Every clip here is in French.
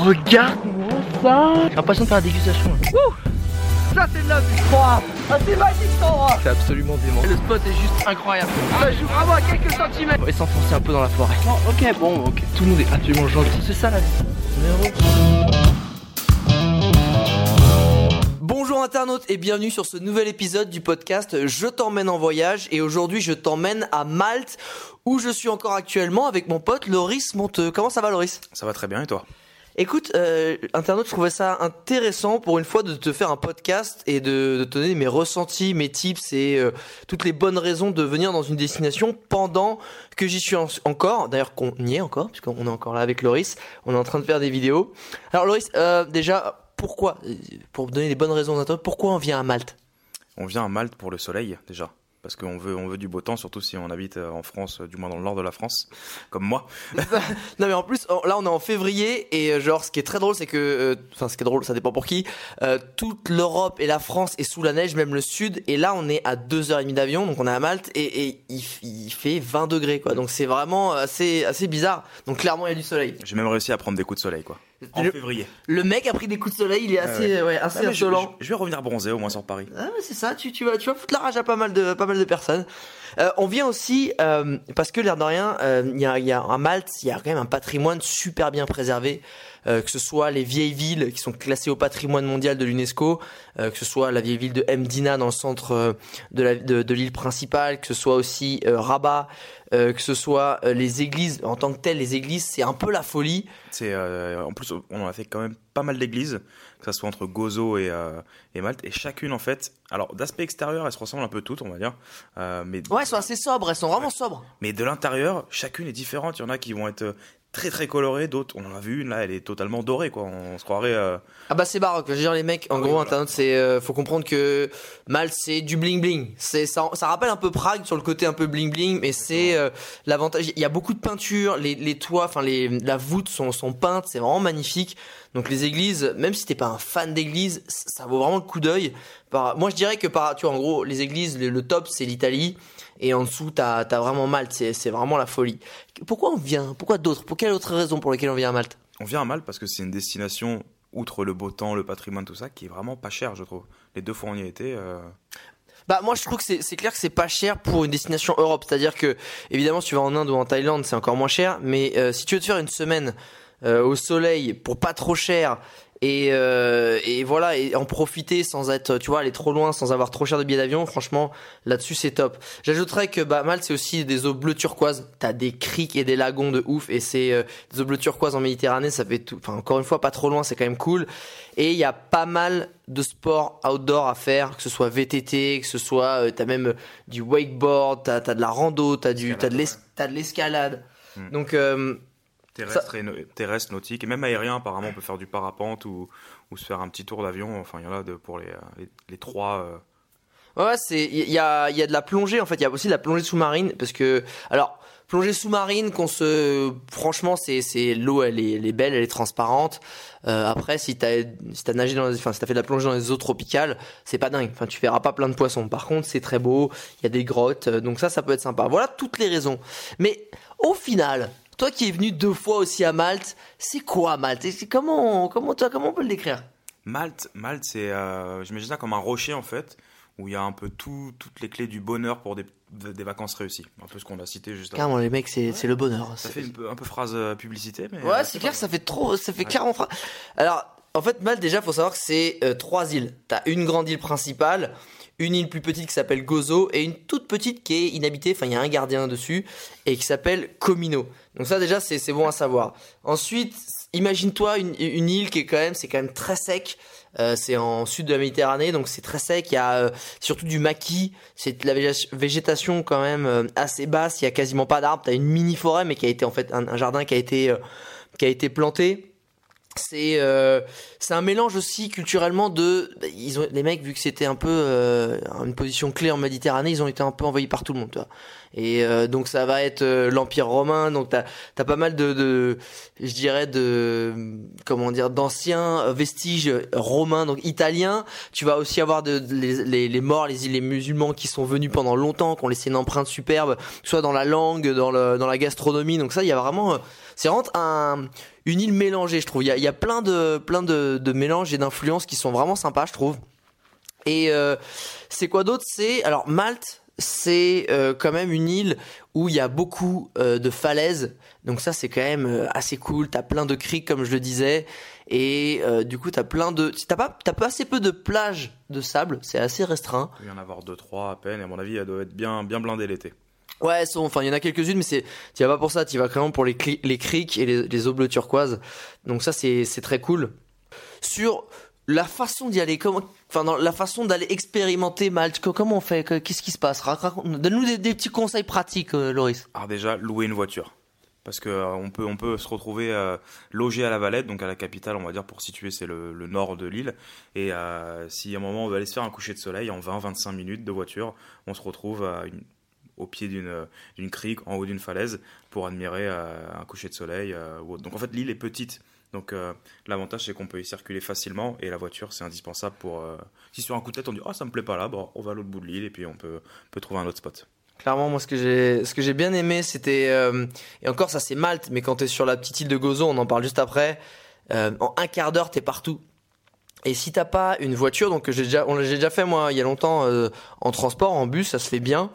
regarde-moi ça J'ai l'impression de faire la dégustation. Ça c'est de la vie Ah c'est magique cet endroit C'est absolument dément. Le spot est juste incroyable. Ça joue vraiment à quelques centimètres On va s'enfoncer un peu dans la forêt. ok, bon, ok. Tout le monde est absolument gentil. C'est ça la vie. Bonjour internautes et bienvenue sur ce nouvel épisode du podcast Je t'emmène en voyage et aujourd'hui je t'emmène à Malte où je suis encore actuellement avec mon pote Loris Monteux. Comment ça va Loris? Ça va très bien et toi? Écoute, euh, internaute, je trouvais ça intéressant pour une fois de te faire un podcast et de, te donner mes ressentis, mes tips et euh, toutes les bonnes raisons de venir dans une destination pendant que j'y suis en- encore. D'ailleurs, qu'on y est encore, puisqu'on est encore là avec Loris. On est en train de faire des vidéos. Alors Loris, euh, déjà, pourquoi, euh, pour donner les bonnes raisons pourquoi on vient à Malte? On vient à Malte pour le soleil déjà. Parce qu'on veut, on veut du beau temps, surtout si on habite euh, en France, euh, du moins dans le nord de la France, comme moi. Non mais en plus là on est en février et euh, genre ce qui est très drôle c'est que euh, enfin ce qui est drôle ça dépend pour qui euh, toute l'Europe et la France est sous la neige même le sud et là on est à 2h30 d'avion donc on est à Malte et, et il, il fait 20 degrés quoi donc c'est vraiment assez assez bizarre donc clairement il y a du soleil J'ai même réussi à prendre des coups de soleil, quoi. En le, février. le mec a pris des coups de soleil il est assez ouais, assez Ah, mais je, insolent je- je vais revenir bronzer au moins sur Paris. Ah ouais, c'est ça, tu, tu, vas, tu vas foutre la rage à pas mal de, pas mal de personnes. Euh, on vient aussi, euh, parce que l'air de rien, euh, il y, a, y a à Malte, il y a quand même un patrimoine super bien préservé, euh, que ce soit les vieilles villes qui sont classées au patrimoine mondial de l'UNESCO, euh, que ce soit la vieille ville de Mdina dans le centre de la- de, de l'île principale, que ce soit aussi Rabat, euh, que ce soit euh, les églises, en tant que telles, les églises, c'est un peu la folie. C'est euh, en plus on en a fait quand même pas mal d'églises, que ça soit entre Gozo et, euh, et Malte, et chacune en fait, alors d'aspect extérieur elles se ressemblent un peu toutes on va dire, euh, mais Ouais, elles sont assez sobres, elles sont vraiment sobres. mais de l'intérieur chacune est différente. Il y en a qui vont être euh, très très colorées, d'autres on en a vu une là elle est totalement dorée quoi. On se croirait euh, Ah bah c'est baroque, je veux dire les mecs, en Ah oui, gros voilà. internet c'est euh, faut comprendre que Malte c'est du bling bling. C'est ça, ça rappelle un peu Prague sur le côté un peu bling bling mais c'est euh, l'avantage il y a beaucoup de peinture, les, les toits, enfin les la voûte sont sont peintes, c'est vraiment magnifique. Donc les églises, même si t'es pas un fan d'église, ça vaut vraiment le coup d'œil. Par moi je dirais que par tu vois en gros les églises le, le top c'est l'Italie et en dessous t'as as vraiment Malte, c'est c'est vraiment la folie. Pourquoi on vient? Pourquoi d'autres? Pour quelle autre raison pour laquelle on vient à Malte? On vient à Malte parce que c'est une destination, outre le beau temps, le patrimoine, tout ça, qui est vraiment pas cher, je trouve. Les deux fois où on y a été, euh, Bah moi je trouve que c'est c'est clair que c'est pas cher pour une destination Europe, c'est-à-dire que évidemment si tu vas en Inde ou en Thaïlande c'est encore moins cher, mais euh, si tu veux te faire une semaine euh, au soleil pour pas trop cher et, euh, et voilà et en profiter sans être tu vois aller trop loin sans avoir trop cher de billets d'avion, franchement là-dessus c'est top. J'ajouterais que bah Malte c'est aussi des eaux bleues turquoises, t'as des criques et des lagons de ouf et c'est euh, des eaux bleues turquoises en Méditerranée, ça fait tout, enfin encore une fois pas trop loin, c'est quand même cool. Et il y a pas mal de sports outdoor à faire, que ce soit VTT, que ce soit euh, t'as même euh, du wakeboard, t'as as de la rando, t'as du t'as de l'escalade. Hmm. Donc euh, terrestre, et no- terrestre, nautique, et même aérien, apparemment, on peut faire du parapente ou, ou se faire un petit tour d'avion. Enfin, il y en a de, pour les, euh, les, les trois. euh, Ouais, c'est il y a il y a de la plongée en fait, il y a aussi de la plongée sous-marine parce que alors plongée sous-marine qu'on se franchement c'est c'est l'eau elle est, elle est belle, elle est transparente. Euh, après si t'as si t'as nagé dans les, enfin si t'as fait de la plongée dans les eaux tropicales, c'est pas dingue. Enfin tu verras pas plein de poissons. Par contre, c'est très beau, il y a des grottes donc ça ça peut être sympa. Voilà toutes les raisons. Mais au final, toi qui es venu deux fois aussi à Malte, c'est quoi Malte? Et comment comment toi comment on peut le décrire? Malte, Malte, c'est, euh, j'imagine ça comme un rocher en fait, où il y a un peu tout, toutes les clés du bonheur pour des, des vacances réussies. Un peu ce qu'on a cité juste avant. Carrément les mecs, c'est le bonheur. Ça fait un peu, phrase euh, publicité, mais. Ouais, euh, c'est clair, ça fait trop, ça fait Ouais. clairement fra- Alors, en fait, Malte, déjà, faut savoir que c'est euh, trois îles. T'as une grande île principale, une île plus petite qui s'appelle Gozo et une toute petite qui est inhabitée. Enfin, il y a un gardien dessus et qui s'appelle Comino. Donc ça, déjà, c'est bon à savoir. Ensuite, imagine-toi une, une île qui est quand même, c'est quand même très sec. Euh, c'est en sud de la Méditerranée, donc c'est très sec. Il y a euh, surtout du maquis. C'est de la végé- végétation quand même euh, assez basse. Il y a quasiment pas d'arbres. T'as une mini forêt, mais qui a été en fait un, jardin qui a été qui a été planté. C'est euh, c'est un mélange aussi culturellement de ils ont les mecs vu que c'était un peu euh, une position clé en Méditerranée ils ont été un peu envahis par tout le monde et euh, donc ça va être l'empire romain donc t'as t'as pas mal de, je dirais de comment dire d'anciens vestiges romains donc italiens. Tu vas aussi avoir de, les, les, les morts les musulmans qui sont venus pendant longtemps qui ont laissé une empreinte superbe soit dans la langue dans le dans la gastronomie. Donc ça il y a vraiment c'est vraiment un une île mélangée, je trouve. Il y a, y a plein de plein de, mélanges et d'influences qui sont vraiment sympas, je trouve. Et euh, c'est quoi d'autre? C'est alors Malte, c'est euh, quand même une île où il y a beaucoup euh, de falaises. Donc ça c'est quand même assez cool. T'as plein de criques comme je le disais, et du coup t'as plein de t'as pas t'as pas assez peu de plages de sable. C'est assez restreint. Il y en avoir deux, trois à peine, et à mon avis, elle doit être bien, bien blindée l'été. Ouais, enfin il y en a quelques-unes, mais c'est tu vas pas pour ça. Tu vas vraiment pour les cli- criques et les, les eaux bleues turquoises. Donc ça c'est c'est très cool. Sur la façon d'y aller, comment, enfin la façon d'aller expérimenter Malte, co- comment on fait, que- qu'est-ce qui se passe? Donne-nous des, des petits conseils pratiques, euh, Loris. Alors déjà, louer une voiture. Parce que euh, on peut on peut se retrouver euh, logé à la Valette, donc à la capitale, on va dire pour situer c'est le, le nord de l'île. Et euh, si à un moment on veut aller se faire un coucher de soleil en 20-25 minutes de voiture, on se retrouve à une- au pied d'une d'une crique, en haut d'une falaise, pour admirer euh, un coucher de soleil. euh. Donc en fait l'île est petite. Donc euh, l'avantage c'est qu'on peut y circuler facilement et la voiture c'est indispensable pour euh, si sur un coup de tête on dit oh ça me plaît pas là bon on va à l'autre bout de l'île et puis on peut peut trouver un autre spot. Clairement, moi, ce que j'ai, ce bien aimé, c'était, euh, et encore, ça c'est Malte, mais quand t'es sur la petite île de Gozo, on en parle juste après. euh, en un quart d'heure, t'es partout. Et si t'as pas une voiture, donc j'ai déjà, on l'a déjà fait moi il y a longtemps euh, en transport, en bus, ça se fait bien.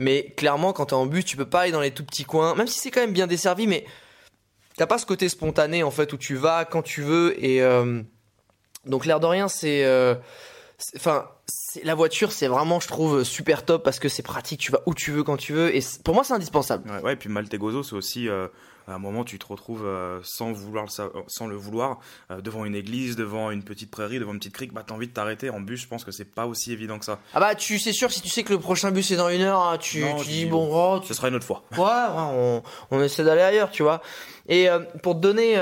Mais clairement, quand t'es en bus, tu peux pas aller dans les tout petits coins, même si c'est quand même bien desservi, mais t'as pas ce côté spontané en fait où tu vas quand tu veux et euh, donc l'air de rien, c'est, euh, enfin, la voiture, c'est vraiment, je trouve, super top parce que c'est pratique. Tu vas où tu veux quand tu veux et pour moi, c'est indispensable. Ouais, ouais, et puis Maltegozo, c'est aussi euh, à un moment tu te retrouves euh, sans vouloir le sa- sans le vouloir euh, devant une église, devant une petite prairie, devant une petite crique, bah t'as envie de t'arrêter en bus. Je pense que c'est pas aussi évident que ça. Ah bah, tu c'est sûr si tu sais que le prochain bus est dans une heure, hein, tu, Non, tu dis dis, bon, oh, tu- Ce sera une autre fois. ouais, ouais, on, on essaie d'aller ailleurs, tu vois. Et euh, pour te donner.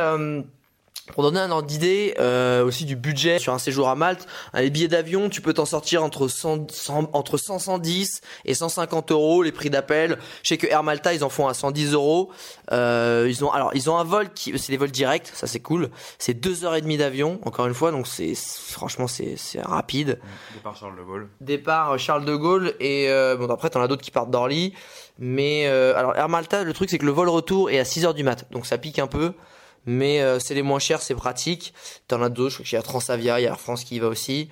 Pour donner un ordre d'idée euh, aussi du budget sur un séjour à Malte, hein, les billets d'avion, tu peux t'en sortir entre 100, 100 entre 100, 110 et 150 euros les prix d'appel. Je sais que Air Malta ils en font à 110 euros. Euh, ils ont alors ils ont un vol qui c'est des vols directs, ça c'est cool. C'est deux heures et demie d'avion encore une fois donc c'est franchement c'est c'est rapide. Départ Charles de Gaulle. Départ euh, Charles de Gaulle et euh, bon après t'en as d'autres qui partent d'Orly. Mais euh, alors Air Malta le truc c'est que le vol retour est à 6 heures du mat donc ça pique un peu. Mais euh, c'est les moins chers, c'est pratique. T'en as d'autres, je crois qu'il y a Transavia, il y a Air France qui y va aussi.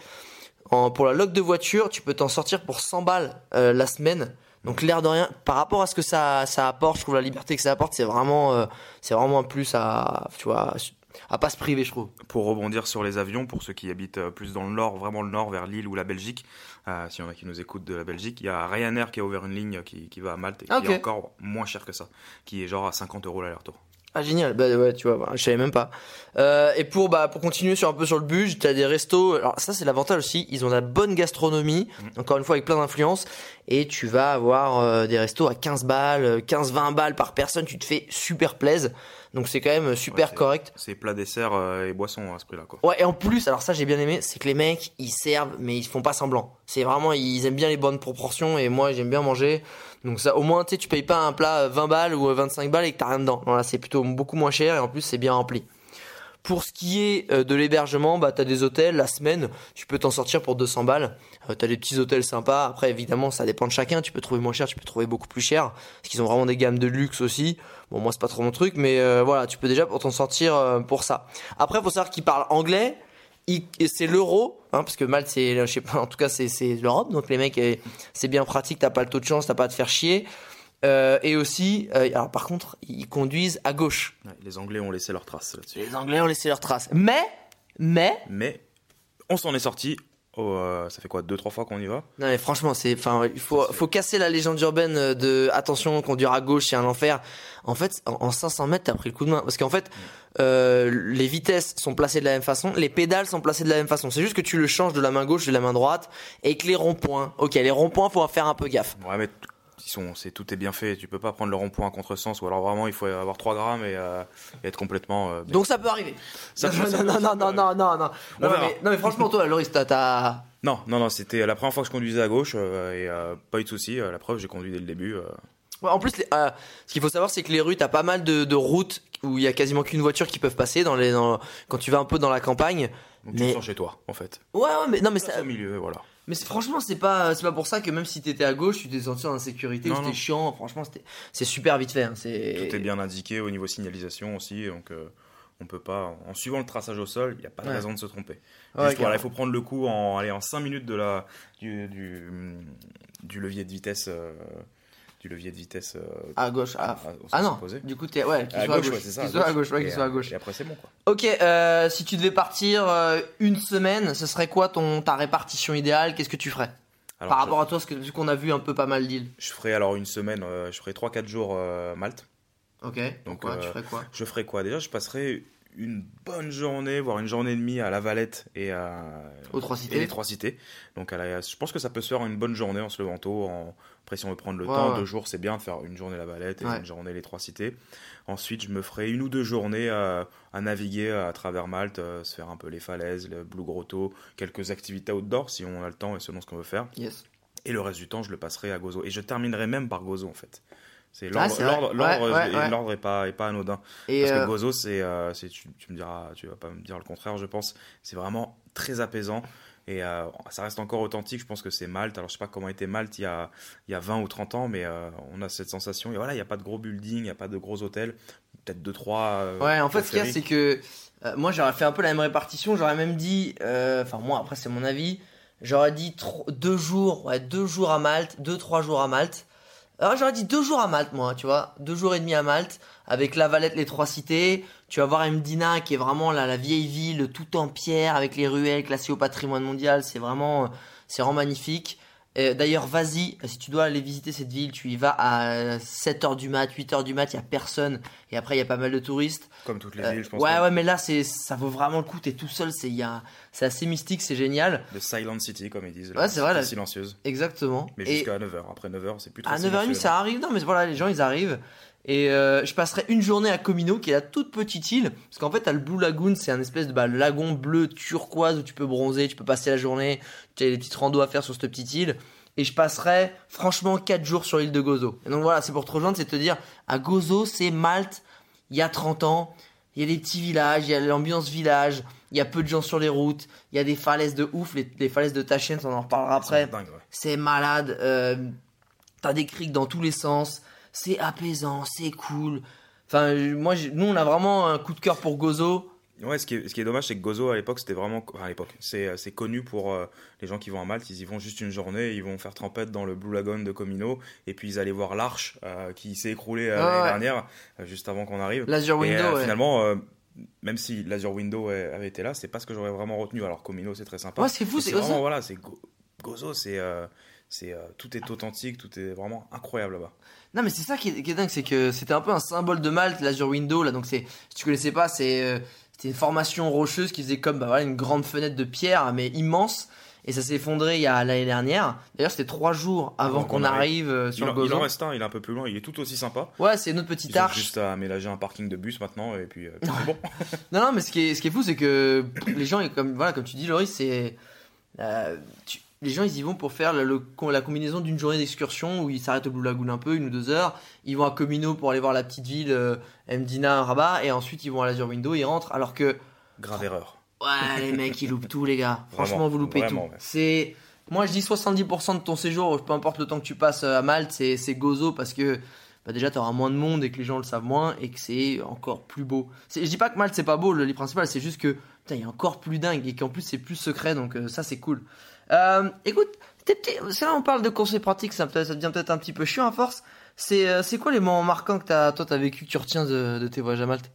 En, pour la loc de voiture, tu peux t'en sortir pour 100 balles euh, la semaine. Donc l'air de rien, par rapport à ce que ça, ça apporte, je trouve la liberté que ça apporte, c'est vraiment, euh, c'est vraiment un plus à, tu vois, à pas se priver, je trouve. Pour rebondir sur les avions, pour ceux qui habitent plus dans le nord, vraiment le nord, vers Lille ou la Belgique, euh, s'il y en a qui nous écoutent de la Belgique, il y a Ryanair qui a ouvert une ligne qui, qui va à Malte et qui est encore moins cher que ça, qui est genre à 50 euros l'aller-retour. Ah génial, bah ouais tu vois, bah, je savais même pas. Euh, et pour bah pour continuer sur un peu sur le budget, t'as des restos. Alors ça c'est l'avantage aussi, ils ont de la bonne gastronomie, encore une fois avec plein d'influence, et tu vas avoir euh, des restos à 15 balles, 15-20 balles par personne, tu te fais super plaise. Donc c'est quand même super Ouais, c'est- correct. C'est plat, dessert euh, et boisson à ce prix-là. quoi. Ouais et en plus, alors ça j'ai bien aimé, c'est que les mecs ils servent mais ils font pas semblant. C'est vraiment ils aiment bien les bonnes proportions et moi j'aime bien manger. Donc ça au moins tu sais tu payes pas un plat euh, 20 balles ou 25 balles et que t'as rien dedans. Voilà, c'est plutôt beaucoup moins cher et en plus c'est bien rempli. Pour ce qui est euh, de l'hébergement, bah t'as des hôtels la semaine, tu peux t'en sortir pour 200 balles. Euh, t'as des petits hôtels sympas. Après évidemment ça dépend de chacun. Tu peux trouver moins cher, tu peux trouver beaucoup plus cher parce qu'ils ont vraiment des gammes de luxe aussi. Bon moi c'est pas trop mon truc, mais euh, voilà tu peux déjà t'en sortir euh, pour ça. Après faut savoir qu'ils parlent anglais. C'est l'euro, hein, parce que Malte c'est, je sais pas, en tout cas c'est l'Europe, donc les mecs euh, c'est bien pratique, t'as pas le taux de chance, t'as pas à te faire chier. Euh, et aussi, euh, alors par contre, ils conduisent à gauche. Ouais, les Anglais ont laissé leurs traces là-dessus. Les Anglais ont laissé leurs traces. Mais, mais, Mais on s'en est sorti. Oh, euh, ça fait quoi Deux, trois fois qu'on y va? Non mais franchement, c'est, enfin, il faut, faut casser la légende urbaine de attention, conduire à gauche, c'est un enfer. En fait, en, en 500 mètres, t'as pris le coup de main, parce qu'en fait, euh, les vitesses sont placées de la même façon, les pédales sont placées de la même façon. C'est juste que tu le changes de la main gauche de la main droite, et que les ronds-points, ok, les ronds-points, faut en faire un peu gaffe. Ouais, mais ils sont, c'est tout est bien fait. Tu peux pas prendre le rond-point à contresens, ou alors vraiment il faut avoir 3 grammes et, euh, et être complètement. euh. Donc ça peut arriver. Ça peut- non, ça peut- non, ça non, peut non, non, non, non, On non, mais, non, mais franchement, toi, Loris, t'as, Non, non, non, c'était la première fois que je conduisais à gauche euh, et euh, pas eu de souci. euh, la preuve, j'ai conduit dès le début. euh. Ouais, en plus, les- euh, ce qu'il faut savoir, c'est que les rues, t'as pas mal de, de routes où il y a quasiment qu'une voiture qui peuvent passer dans les, dans- quand tu vas un peu dans la campagne. Donc Mais- tu te sens chez toi, en fait. Ouais, ouais, mais non, mais ça, au milieu, voilà. Mais franchement, c'est pas, c'est pas pour ça que même si t'étais à gauche, tu t'es senti en insécurité, c'était chiant. Franchement, c'est super vite fait. Hein. Tout est bien indiqué au niveau signalisation aussi, donc euh, On peut pas, en suivant le traçage au sol, il n'y a pas de Ouais. raison de se tromper. Ouais, Juste, voilà, carrément. il faut prendre le coup en, allez, en 5 minutes de la, du, du, du levier de vitesse. euh, du levier de vitesse. euh, À gauche. Ah, à- ah non. Du coup, t'es ouais, qu'il À soit gauche, à gauche. ouais. Qu'il soit à gauche, ouais, qu'il soit à euh, gauche. Et après, c'est bon, quoi. Ok, euh, si tu devais partir euh, une semaine, ce serait quoi ton ta répartition idéale? Qu'est-ce que tu ferais? Alors, Par je- rapport à toi, parce que vu qu'on a vu un peu pas mal d'îles. Je ferai alors une semaine, euh, je ferai 3-4 jours euh, Malte. Ok. Donc Donc, tu euh, ferais quoi? Je ferai quoi? Déjà, je passerai une bonne journée, voire une journée et demie à La Valette et à Aux trois et cités. les trois cités. Donc, à la- je pense que ça peut se faire une bonne journée en se levant tôt. En... Après, si on veut prendre le Ouais, temps, ouais. deux jours, c'est bien de faire une journée La Valette et Ouais. une journée les trois cités. Ensuite, je me ferai une ou deux journées à, à naviguer à travers Malte, euh, se faire un peu les falaises, le Blue Grotto, quelques activités outdoor si on a le temps et selon ce qu'on veut faire. Yes. Et le reste du temps, je le passerai à Gozo. Et je terminerai même par Gozo, en fait. C'est Ah, l'ordre, l'ordre, Ouais, l'ordre, ouais, est- ouais. l'ordre est pas, est pas anodin. Et Parce euh, que Gozo, c'est, euh, c'est tu, tu me diras, tu vas pas me dire le contraire, je pense. C'est vraiment très apaisant et euh, ça reste encore authentique. Je pense que c'est Malte. Alors je sais pas comment était Malte il y a, il y a 20 ou 30 ans, mais euh, on a cette sensation. Et voilà, il n'y a pas de gros buildings, il n'y a pas de gros hôtels, peut-être deux trois. euh, Ouais, en fait, ce qu'il y a, c'est que euh, moi, j'aurais fait un peu la même répartition. J'aurais même dit, euh, enfin, moi, après, c'est mon avis. J'aurais dit tro- deux jours, ouais, deux jours à Malte, deux, trois jours à Malte. Alors, j'aurais dit deux jours à Malte, moi, tu vois, deux jours et demi à Malte, avec la Valette, les trois cités. Tu vas voir Mdina, qui est vraiment la, vieille ville, tout en pierre, avec les ruelles classées au patrimoine mondial. C'est vraiment, c'est vraiment magnifique. Euh, D'ailleurs, vas-y, si tu dois aller visiter cette ville, tu y vas à 7h du mat, 8h du mat, il y a personne. Et après, il y a pas mal de touristes. Comme toutes les Euh, villes, je pense. ouais, que ouais, mais là, c'est, ça vaut vraiment le coup. T'es tout seul, c'est, a, c'est assez mystique, c'est génial. The Silent City, comme ils disent. Ouais, c'est vrai, la silencieuse. Exactement. Mais Et jusqu'à 9h. Après 9h, c'est plus à 9h30, silencieux, ça arrive. Non, mais voilà, les gens, ils arrivent. Et euh, je passerai une journée à Comino, qui est la toute petite île. Parce qu'en fait, t'as le Blue Lagoon, c'est un espèce de bah, lagon bleu turquoise où tu peux bronzer, tu peux passer la journée. Tu as des petites randos à faire sur cette petite île. Et je passerai, franchement, 4 jours sur l'île de Gozo. Et donc voilà, c'est pour te rejoindre, c'est te dire, à Gozo, c'est Malte, il y a 30 ans. Il y a des petits villages, il y a l'ambiance village, il y a peu de gens sur les routes, il y a des falaises de ouf, les, les falaises de Tachkent, on en reparlera C'est après. dingue, ouais. C'est malade, euh, t'as des criques dans tous les sens, c'est apaisant, c'est cool. Enfin, moi, nous, on a vraiment un coup de cœur pour Gozo. Ouais, ce qui est, ce qui est dommage, c'est que Gozo à l'époque, c'était vraiment. enfin, à l'époque, c'est euh, c'est connu pour euh, les gens qui vont à Malte. Ils y vont juste une journée, ils vont faire trempette dans le Blue Lagoon de Comino, et puis ils allaient voir l'arche euh, qui s'est écroulée euh, Ah l'année ouais. dernière, juste avant qu'on arrive. L'Azure et Window, ouais. finalement, même si l'Azure Window avait été là, c'est pas ce que j'aurais vraiment retenu. Alors Comino, c'est très sympa. Ouais, c'est fou, c'est vraiment, ça. voilà, c'est Go- Gozo, c'est. c'est tout est authentique, tout est vraiment incroyable là-bas. Non, mais c'est ça qui est, qui est dingue, c'est que c'était un peu un symbole de Malte, l'Azure Window, là. Donc, c'est, si tu connaissais pas, c'est, euh, c'était une formation rocheuse qui faisait comme, bah voilà, une grande fenêtre de pierre, mais immense. Et ça s'est effondré il y a l'année dernière. D'ailleurs, c'était trois jours avant qu'on arrive euh, Il sur en, le il en reste un, il est un peu plus loin, il est tout aussi sympa. Ouais, c'est une autre petite Ils ont arche. juste à aménager un parking de bus maintenant, et puis, euh, puis c'est bon. Non, non, mais ce qui est, ce qui est fou, c'est que les gens, comme, voilà, comme tu dis, Loris, c'est. euh, tu- les gens, ils y vont pour faire le- le- la combinaison d'une journée d'excursion où ils s'arrêtent au Blue Lagoon un peu, une ou deux heures. Ils vont à Comino pour aller voir la petite ville euh, Mdina, Rabat, et ensuite ils vont à l'Azure Window, ils rentrent. Alors que, Grave erreur. ouais, les mecs, ils loupent tout, les gars. Franchement, vous loupez vraiment, tout. ouais. C'est. Moi, je dis 70% de ton séjour, peu importe le temps que tu passes à Malte, c'est c'est Gozo parce que bah déjà tu auras moins de monde et que les gens le savent moins et que c'est encore plus beau. C'est- Je dis pas que Malte c'est pas beau, le lit principal, c'est juste que putain, il y a encore plus dingue et qu'en plus c'est plus secret donc euh, ça c'est cool. Euh, écoute, là on parle de conseils pratiques, ça, ça devient peut-être un petit peu chiant à force. C'est euh, quoi les moments marquants que t'as, toi t'as vécu, que tu retiens de, de tes voyages à Malte?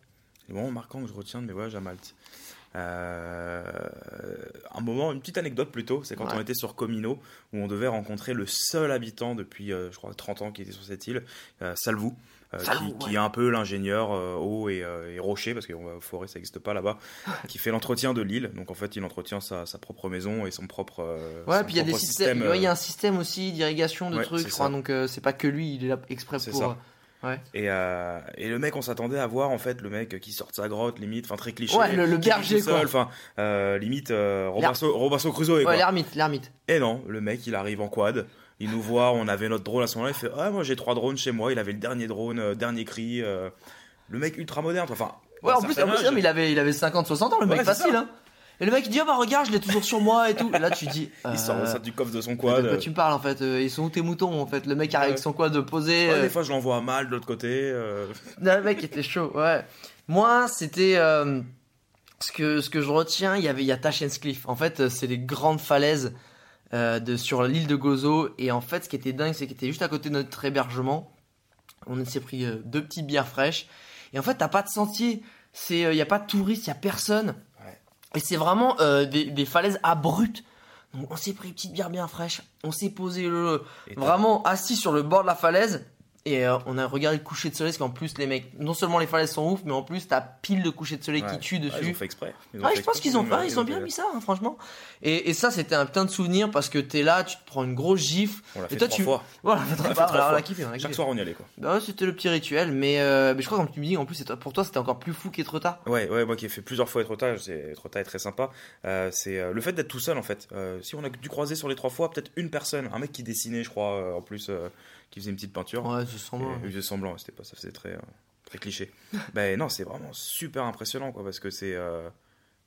Les moments marquants que je retiens de mes voyages à Malte. Euh, un moment, une petite anecdote plutôt, c'est quand Ouais. on était sur Comino, où on devait rencontrer le seul habitant depuis, euh, je crois, 30 ans qui était sur cette île, euh, Salvou, euh, qui, ouais. qui est un peu l'ingénieur euh, eau et, euh, et rocher, parce que euh, forêt ça n'existe pas là-bas, qui fait l'entretien de l'île. Donc en fait, il entretient sa, sa propre maison et son propre. Ouais, son puis il y a des propre systèmes, système, ouais, il y a un système aussi d'irrigation de ouais, trucs, c'est je crois, ça. donc c'est pas que lui, il est là exprès pour. ça. Ouais. Et, euh, et le mec, on s'attendait à voir en fait le mec qui sort de sa grotte, limite, enfin très cliché. Ouais, le- le berger, quoi. Enfin, euh, limite euh, Robinson, Robinson Crusoe. Ouais, quoi. l'ermite, l'ermite. Et non, le mec, il arrive en quad. Il nous voit, on avait notre drone à ce moment-là. Il fait Ah, moi j'ai trois drones chez moi. Il avait le dernier drone, euh, dernier cri. euh, le mec ultra moderne. Enfin, Ouais, en plus, en il avait, il avait 50, 60 ans, le Ouais, mec, facile, hein. Et le mec il dit, ah bah regarde, je l'ai toujours sur moi et tout. Et là tu dis, Il sort euh, ça du coffre de son de quad. quoi tu me parles en fait Euh, Ils sont où tes moutons en fait? Le mec arrive avec son quad de poser. Ouais, euh, des fois, je l'envoie mal de l'autre côté. euh, Non, le mec était chaud, ouais. Moi, c'était euh, ce que ce que je retiens. Il y avait il y a Tashens Cliff. En fait, euh, c'est les grandes falaises euh, de sur l'île de Gozo. Et en fait, ce qui était dingue, c'est qu'il était juste à côté de notre hébergement. On s'est pris euh, deux petites bières fraîches. Et en fait, t'as pas de sentier. Euh, il y a pas de touristes, il y a personne. Et c'est vraiment euh, des, des falaises abruptes. Donc on s'est pris une petite bière bien fraîche. On s'est posé le, vraiment assis sur le bord de la falaise et euh, on a regardé le coucher de soleil parce qu'en plus les mecs non seulement les falaises sont ouf mais en plus t'as pile de coucher de soleil Ouais. qui tue Ouais, ils ont dessus fait exprès. Ont fait je pense qu'ils ont, fait, ils ont bien mis ça, hein, franchement. Et, et ça, c'était un putain de souvenir parce que t'es là, tu te prends une grosse gifle. On l'a Et toi, trois tu- fois. Voilà, l'a fait trois on a fois. kiffé, on a Chaque soir, on y allait quoi. Bah ouais, c'était le petit rituel, mais, euh, mais je crois comme tu me dis, en plus, pour toi, c'était encore plus fou qu'Etretat. Ouais, ouais, moi qui ai fait plusieurs fois Etretat, c'est Etretat est très sympa. Euh, c'est le fait d'être tout seul en fait. Si on a dû croiser sur les trois fois, peut-être une personne, un mec qui dessinait, je crois, en plus, qui faisait une petite peinture. Ouais, je sens Et moi. il faisait semblant, c'était pas, ça faisait très, euh, très cliché. ben non, c'est vraiment super impressionnant quoi, parce que c'est, euh,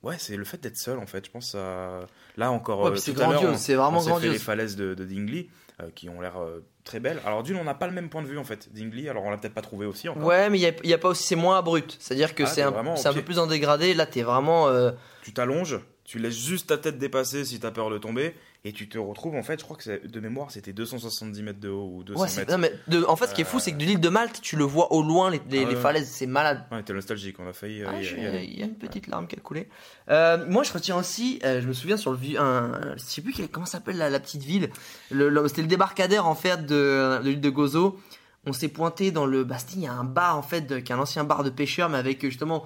ouais, c'est le fait d'être seul en fait. Je pense à, là encore, Ouais, euh, c'est grandiose, c'est vraiment on s'est fait grandiose. les falaises de, de Dingley, euh, qui ont l'air euh, très belles. Alors d'une, on n'a pas le même point de vue en fait, Dingley. Alors on l'a peut-être pas trouvé aussi encore. Ouais, mais il y a, il y a pas aussi, c'est moins abrupt. C'est-à-dire que Ah, c'est un, c'est un peu plus en dégradé. Là, t'es vraiment. euh, tu t'allonges, tu laisses juste ta tête dépasser si t'as peur de tomber, et tu te retrouves en fait, je crois que de mémoire c'était 270 mètres de haut ou 200 Ouais, c'est- mètres. non, mais de- en fait, ce qui est fou, c'est que de l'île de Malte, tu le vois au loin, les, les- Ah les falaises, c'est malade. Ouais, t'es nostalgique, on a failli euh, Ah, je- il y a une petite larme qui a coulé. Euh, moi, je retiens aussi, euh, je me souviens sur le vieux, je sais plus comment s'appelle la, la petite ville? Le, le- C'était le débarcadère en fait de, de l'île de Gozo. On s'est pointé dans le Bastille, il y a un bar en fait, qui est un ancien bar de pêcheurs, mais avec justement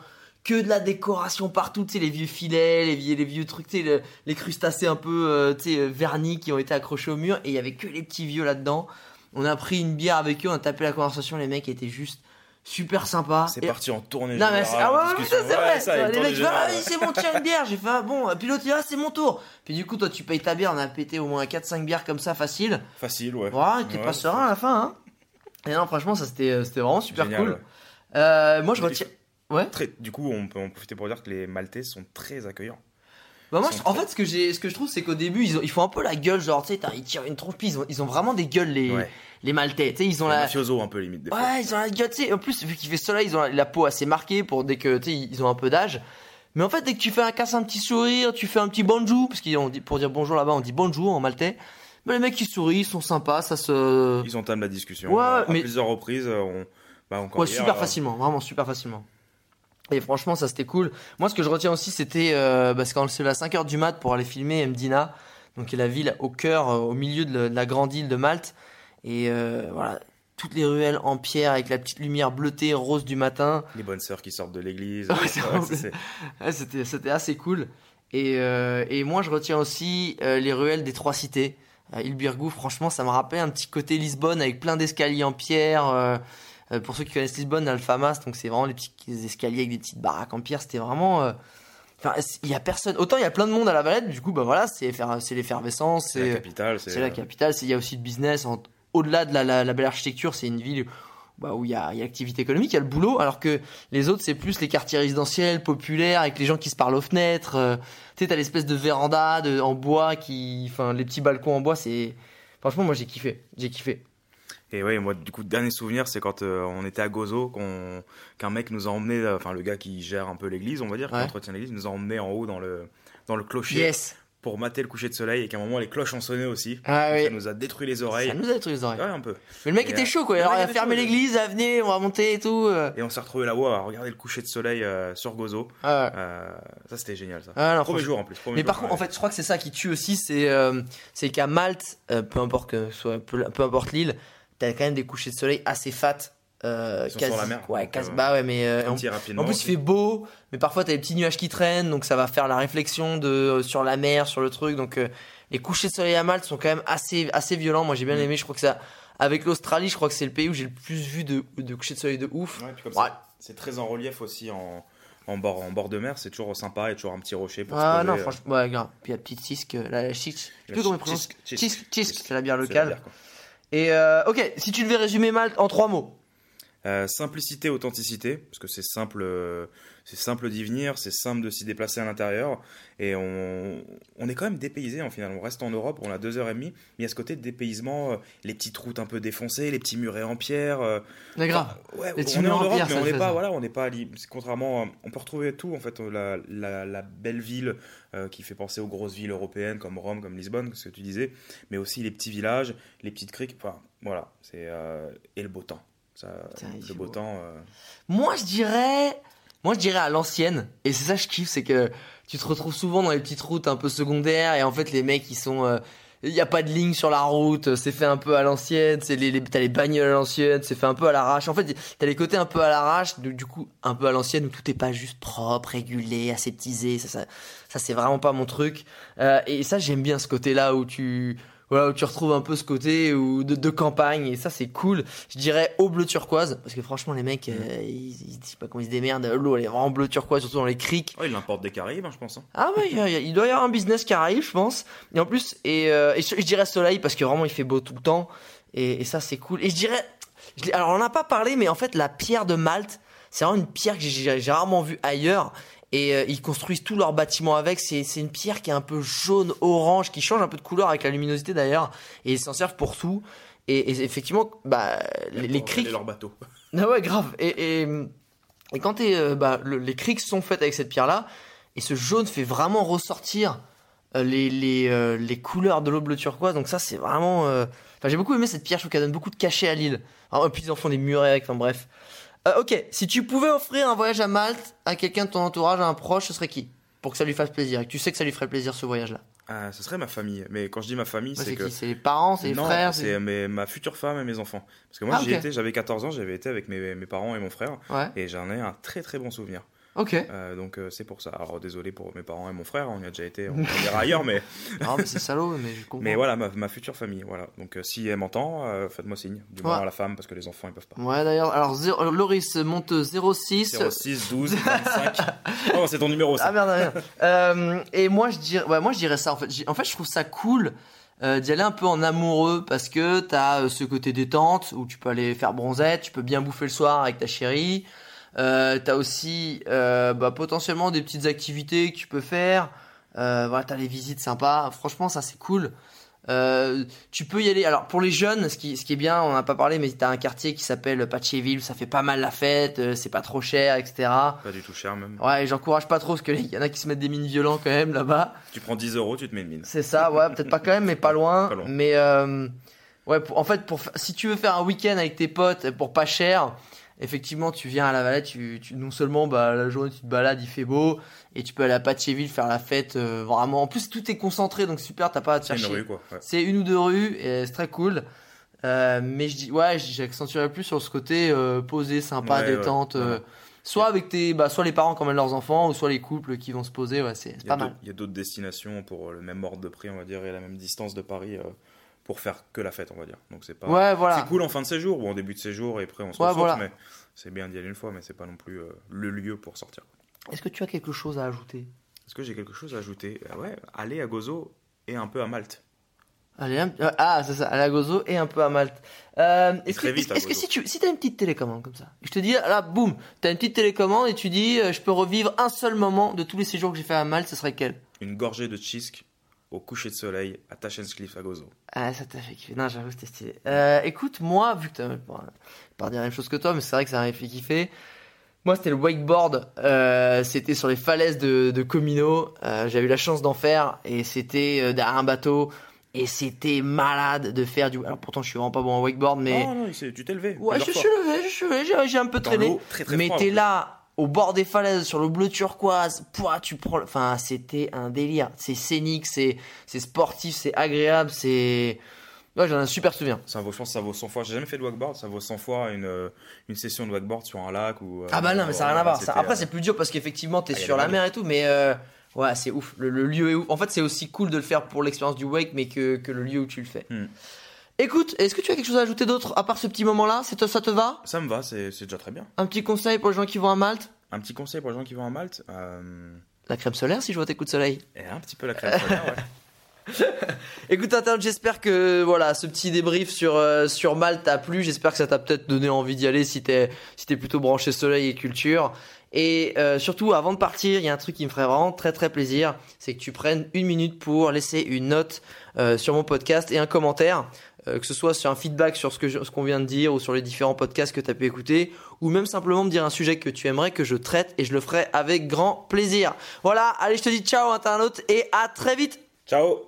que de la décoration partout, tu sais, les vieux filets, les vieux, les vieux trucs, tu sais, le- les crustacés un peu, euh, tu sais, euh, vernis qui ont été accrochés au mur, et il y avait que les petits vieux là-dedans. On a pris une bière avec eux, on a tapé la conversation, les mecs étaient juste super sympas. C'est Et- parti en tournée. non mais c'est ah ouais, c'est Ouais, vrai. ça, les mecs ah, oui, c'est bon, tiens une bière. J'ai fait ah, bon, pilote ah c'est mon tour. Puis du coup toi tu payes ta bière, on a pété au moins 4-5 bières comme ça facile. Facile, ouais. Voilà, t'es Ouais, pas serein à la fin. Hein. Et non franchement ça c'était euh, c'était vraiment super Génial, cool. ouais. Euh, moi je retiens. Ouais. Très, du coup, on peut en profiter pour dire que les Maltais sont très accueillants. Bah moi je- en fait ce que j'ai ce que je trouve c'est qu'au début ils, ont, ils font un peu la gueule genre tu sais ils tirent une tronche puis ils ont, ils ont vraiment des gueules les Ouais. les maltais. Tu sais ils ont la mafiosos un peu limite des fois. Ouais, ils ont la gueule, tu sais. En plus, vu qu'il fait soleil, ils ont la, la peau assez marquée pour dès que, tu sais, ils ont un peu d'âge. Mais en fait, dès que tu fais un casse un petit sourire, tu fais un petit bonjour, parce qu'on dit, pour dire bonjour là-bas, on dit bonjour en maltais. Mais les mecs, ils sourient, ils sont sympas, ça se. Ils entament la discussion. Ouais, à mais- plusieurs reprises, on, bah, encore Ouais, hier, super euh, facilement, vraiment super facilement. Et franchement, ça c'était cool. Moi, ce que je retiens aussi, c'était euh, parce qu'on se levait à 5h du mat pour aller filmer Mdina, donc qui est la ville au cœur, euh, au milieu de, la- de la grande île de Malte. Et euh, voilà, toutes les ruelles en pierre avec la petite lumière bleutée rose du matin. Les bonnes sœurs qui sortent de l'église. Ouais, c'était, assez cool. Et, euh, et moi, je retiens aussi les ruelles des trois cités. Ilbirgou, franchement, ça me rappelle un petit côté Lisbonne avec plein d'escaliers en pierre. Euh, euh, pour ceux qui connaissent Lisbonne, Alfamas, donc c'est vraiment les petits escaliers avec des petites baraques en pierre. C'était vraiment. euh, Enfin, il y a personne. Autant il y a plein de monde à la Valette, du coup, bah voilà, c'est, effer- c'est l'effervescence, c'est la capitale. c'est la capitale. c'est- Il y a aussi le business. en- au-delà de la, la- la belle architecture, c'est une ville bah, où il y a, y a l'activité économique, il y a le boulot, alors que les autres, c'est plus les quartiers résidentiels, populaires, avec les gens qui se parlent aux fenêtres. euh, tu sais, t'as l'espèce de véranda de, en bois, qui, enfin, les petits balcons en bois, c'est. Franchement, moi j'ai kiffé. J'ai kiffé. Et ouais, moi, du coup, dernier souvenir, c'est quand euh, on était à Gozo, qu'on- qu'un mec nous a emmené, euh, enfin, le gars qui gère un peu l'église, on va dire, qui entretient l'église, nous a emmené en haut dans le, dans le clocher Yes! pour mater le coucher de soleil et qu'à un moment, les cloches ont sonné aussi. Ah oui. Ça nous a détruit les oreilles. Ça nous a détruit les oreilles. Ouais, un peu. Mais le mec Et, était euh, chaud, quoi. Alors, il a fermé l'église, ah, venez, on va monter et tout. Et on s'est retrouvé là-haut à regarder le coucher de soleil euh, sur Gozo. Ah, ouais. Ça, c'était génial, ça. Ah, non, premier jour en plus. Mais par contre, en fait, je crois que c'est ça qui tue aussi, c'est c'est qu'à Malte, peu importe que soit peu, peu importe l'île, t'as quand même des couchers de soleil assez fat. Euh, Ils quasi, sur la mer, Ouais, quasi, euh, bah ouais, mais euh, en, plus il fait beau, mais parfois t'as des petits nuages qui traînent, donc ça va faire la réflexion de euh, sur la mer, sur le truc. Donc les couchers de soleil à Malte sont quand même assez assez violents. Moi j'ai bien Mm. aimé. Je crois que ça, avec l'Australie, je crois que c'est le pays où j'ai le plus vu de, de couchers de soleil de ouf. Ouais, C'est très en relief aussi en, en, bord, en bord de mer. C'est toujours sympa et toujours un petit rocher pour Ah se poser, non, franchement, ouais, grave. Puis la petite cisque, la, la chic, je sais plus comment il ch- prononce. cisque, cisque, Cisque, cisque, cisque. c'est la bière locale. Et euh, ok, si tu devais résumer Malte en trois mots. Euh, simplicité, authenticité, parce que c'est simple, euh, c'est simple d'y venir, c'est simple de s'y déplacer à l'intérieur. Et on, on est quand même dépaysé en final. On reste en Europe, on a deux heures et demie. Mais il y a ce côté de dépaysement, euh, les petites routes un peu défoncées, les petits murets en pierre. euh, grave. Ouais, Les petits on est en en Europe, pierre, mais on n'est pas, ça. voilà, on n'est pas à. Contrairement, on peut retrouver tout en fait, la, la, la belle ville euh, qui fait penser aux grosses villes européennes comme Rome, comme Lisbonne, ce que tu disais, mais aussi les petits villages, les petites criques. Enfin, voilà, c'est euh, et le beau temps. Ça, le beau beau. temps. Moi, je dirais. Moi, je dirais à l'ancienne. Et c'est ça, que je kiffe, c'est que tu te retrouves souvent dans les petites routes un peu secondaires. Et en fait, les mecs, ils sont. euh, Il n'y a pas de ligne sur la route, c'est fait un peu à l'ancienne, c'est les, t'as les bagnoles à l'ancienne, c'est fait un peu à l'arrache. En fait, t'as les côtés un peu à l'arrache, du, coup un peu à l'ancienne où tout est pas juste propre, régulé, aseptisé. Ça, ça, ça c'est vraiment pas mon truc. Euh, et ça, j'aime bien ce côté-là où tu, voilà, où tu retrouves un peu ce côté où, de, de campagne. Et ça, c'est cool. Je dirais au bleu turquoise, parce que franchement, les mecs, euh, ils, ils, je sais pas comment ils se démerdent. L'eau, elle est vraiment bleu turquoise, surtout dans les criques. Oh, il importe des Caraïbes, hein, je pense. hein. Ah ouais, il, doit y avoir un business arrive, je pense. Et en plus, et, euh, et je, je dirais soleil parce que vraiment il fait beau tout le temps. Et, et ça c'est cool. Et je dirais, je alors on n'a pas parlé, mais en fait la pierre de Malte, c'est vraiment une pierre que j'ai rarement vue ailleurs. Et euh, ils construisent tous leurs bâtiments avec. C'est une pierre qui est un peu jaune, orange, qui change un peu de couleur avec la luminosité d'ailleurs. Et ils s'en servent pour tout. Et, et effectivement, bah, les, les criques, leur bateau. ah ouais, grave. Et, et, et quand euh, bah, le- les criques sont faites avec cette pierre-là, et ce jaune fait vraiment ressortir euh, les, les, euh, les couleurs de l'eau bleu turquoise. Donc ça, c'est vraiment... euh, Enfin, j'ai beaucoup aimé cette pierre, je trouve qu'elle donne beaucoup de cachet à l'île. Et puis ils en font des murets avec, enfin bref. Euh, ok, si tu pouvais offrir un voyage à Malte à quelqu'un de ton entourage, à un proche, ce serait qui Pour que ça lui fasse plaisir, et que tu sais que ça lui ferait plaisir ce voyage-là? Ah, ce serait ma famille. Mais quand je dis ma famille, Ouais, c'est que. C'est les parents, c'est les non, frères c'est mes- ma future femme et mes enfants. Parce que moi, Ah, j'y étais, j'avais 14 ans, j'avais été avec mes, mes parents et mon frère, Ouais, et j'en ai un très très bon souvenir. Ok. Euh, donc euh, c'est pour ça. Alors désolé pour mes parents et mon frère, on y a déjà été, on ira ailleurs, mais, Non, mais c'est salaud, mais je comprends. mais voilà, ma, ma future famille. Voilà. Donc euh, si elle m'entend, euh, faites-moi signe. Du moins Ouais. à la femme, parce que les enfants ils peuvent pas. Ouais, d'ailleurs, alors zéro- Loris monte 06. 06 12 25. oh, c'est ton numéro ça. Ah merde, merde. Euh, et moi je dirais, ouais, moi je dirais ça en fait. J'ai- En fait, je trouve ça cool euh, d'y aller un peu en amoureux parce que t'as euh, ce côté détente où tu peux aller faire bronzette, tu peux bien bouffer le soir avec ta chérie. Euh, t'as aussi euh, bah, potentiellement des petites activités que tu peux faire. Euh, voilà, t'as les visites sympas. Franchement, ça c'est cool. Euh, tu peux y aller. Alors pour les jeunes, ce qui, ce qui est bien, on n'a pas parlé, mais t'as un quartier qui s'appelle Patchéville, ça fait pas mal la fête, euh, c'est pas trop cher, etc. Pas du tout cher même. Ouais, j'encourage pas trop parce qu'il y en a qui se mettent des mines violents quand même là-bas. Tu prends 10 euros, tu te mets une mine. C'est ça, ouais, peut-être pas quand même, mais pas loin. Pas loin. Mais euh, ouais, pour- en fait, pour, si tu veux faire un week-end avec tes potes pour pas cher, effectivement, tu viens à la Valette, tu, tu, non seulement bah, la journée tu te balades, il fait beau, et tu peux aller à Patchéville faire la fête euh, vraiment. En plus, tout est concentré, donc super, t'as pas à te C'est faire une chier. rue quoi. ouais. C'est une ou deux rues et c'est très cool. Euh, mais je dis, ouais, j'accentuerais plus sur ce côté euh, posé, sympa, Ouais, détente. euh, soit avec tes, bah, soit les parents qui emmènent leurs enfants, ou soit les couples qui vont se poser. Ouais, c'est c'est Il y pas a mal. d'autres- il y a d'autres destinations pour le même ordre de prix, on va dire, et la même distance de Paris pour faire que la fête, on va dire. Donc c'est pas. Ouais, voilà. C'est cool en fin de séjour ou en début de séjour et après on se Ouais, voilà. mais c'est bien d'y aller une fois, mais c'est pas non plus euh, le lieu pour sortir. Est-ce que tu as quelque chose à ajouter? Est-ce que j'ai quelque chose à ajouter? Euh, Ouais, aller à Gozo et un peu à Malte. Allez, un- euh, ah, c'est ça, à la Gozo et un peu à Malte. Euh, est-ce que, à est-ce que si tu, si t'as une petite télécommande comme ça, je te dis, là, boum, t'as une petite télécommande et tu dis, je peux revivre un seul moment de tous les séjours que j'ai fait à Malte, ce serait quel? Une gorgée de chisk au coucher de soleil à Tachenscliff à Gozo. Ah, ça t'a fait kiffer. Non, j'avoue, c'était stylé. Euh, écoute, moi, vu que t'as bon, pas dire la même chose que toi, mais c'est vrai que ça m'a fait kiffer. Moi, c'était le wakeboard. Euh, c'était sur les falaises de, de Comino. Euh, J'ai eu la chance d'en faire et c'était euh, derrière un bateau. Et c'était malade de faire du. Alors pourtant, je suis vraiment pas bon en wakeboard, mais. Non, non, tu t'es levé. ouais, je suis levé, je suis levé, j'ai- un peu traîné. très, très mais t'es là, au bord des falaises, sur le bleu turquoise. Pouah, tu prends. Enfin, c'était un délire. C'est scénique, c'est c'est sportif, c'est agréable, c'est. Ouais, j'en ai un super souvenir. Ça vaut, je pense que ça vaut 100 fois. J'ai jamais fait de wakeboard, ça vaut 100 fois une, euh, une session de wakeboard sur un lac ou. euh, Ah bah non, mais ça n'a rien à voir. Ça- Après, euh, c'est plus dur parce qu'effectivement, t'es Ah, sur la mer et tout, mais euh, ouais, c'est ouf. Le, le lieu est ouf. En fait, c'est aussi cool de le faire pour l'expérience du wake, mais que, que le lieu où tu le fais. Hmm. Écoute, est-ce que tu as quelque chose à ajouter d'autre à part ce petit moment-là? Ça te va? Ça me va, c'est déjà très bien. Un petit conseil pour les gens qui vont à Malte? Un petit conseil pour les gens qui vont à Malte. euh, La crème solaire si je vois tes coups de soleil. et un petit peu la crème solaire, ouais. Écoute internaute, j'espère que voilà ce petit débrief sur euh, sur Malte t'a plu. J'espère que ça t'a peut-être donné envie d'y aller si t'es si t'es plutôt branché soleil et culture. Et euh, surtout, avant de partir, il y a un truc qui me ferait vraiment très très plaisir, c'est que tu prennes une minute pour laisser une note euh, sur mon podcast et un commentaire, que ce soit sur un feedback sur ce qu'on vient de dire ou sur les différents podcasts que tu as pu écouter, ou même simplement me dire un sujet que tu aimerais que je traite et je le ferai avec grand plaisir. Voilà, allez, je te dis ciao internaute et à très vite Ciao